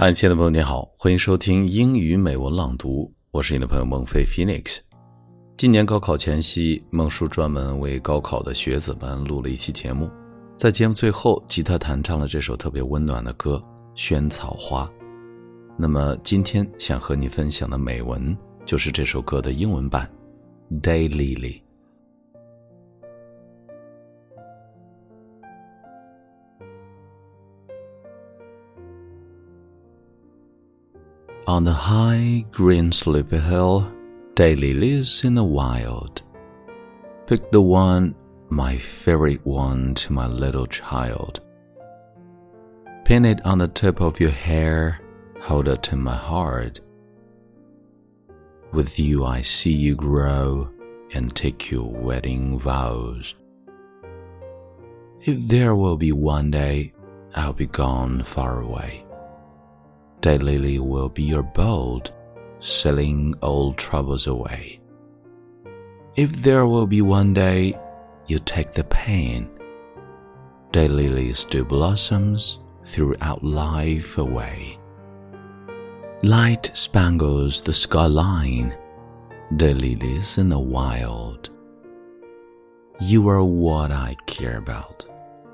嗨，亲爱的朋友，你好，欢迎收听英语美文朗读，我是你的朋友孟非 Phoenix。今年高考前夕，孟叔专门为高考的学子们录了一期节目，在节目最后，吉他弹唱了这首特别温暖的歌《萱草花》。那么今天想和你分享的美文就是这首歌的英文版《Daylily》。On the high green sleepy hill, daylilies in the wild. Pick the one, my favorite one, to my little child. Pin it on the tip of your hair, hold it in my heart. With you I see you grow and take your wedding vows. If there will be one day, I'll be gone far away. Daylily will be your boat, sailing all troubles away. If there will be one day you take the pain, daylily still blossoms throughout life away. Light spangles the skyline, daylilies in the wild. You are what I care about,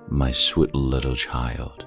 my sweet little child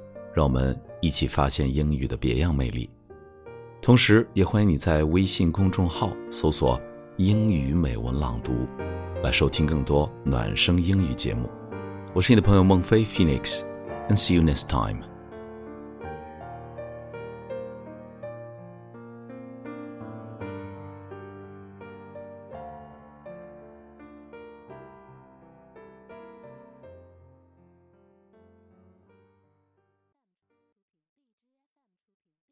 让我们一起发现英语的别样魅力，同时也欢迎你在微信公众号搜索“英语美文朗读”，来收听更多暖声英语节目。我是你的朋友孟非 Phoenix，and see you next time。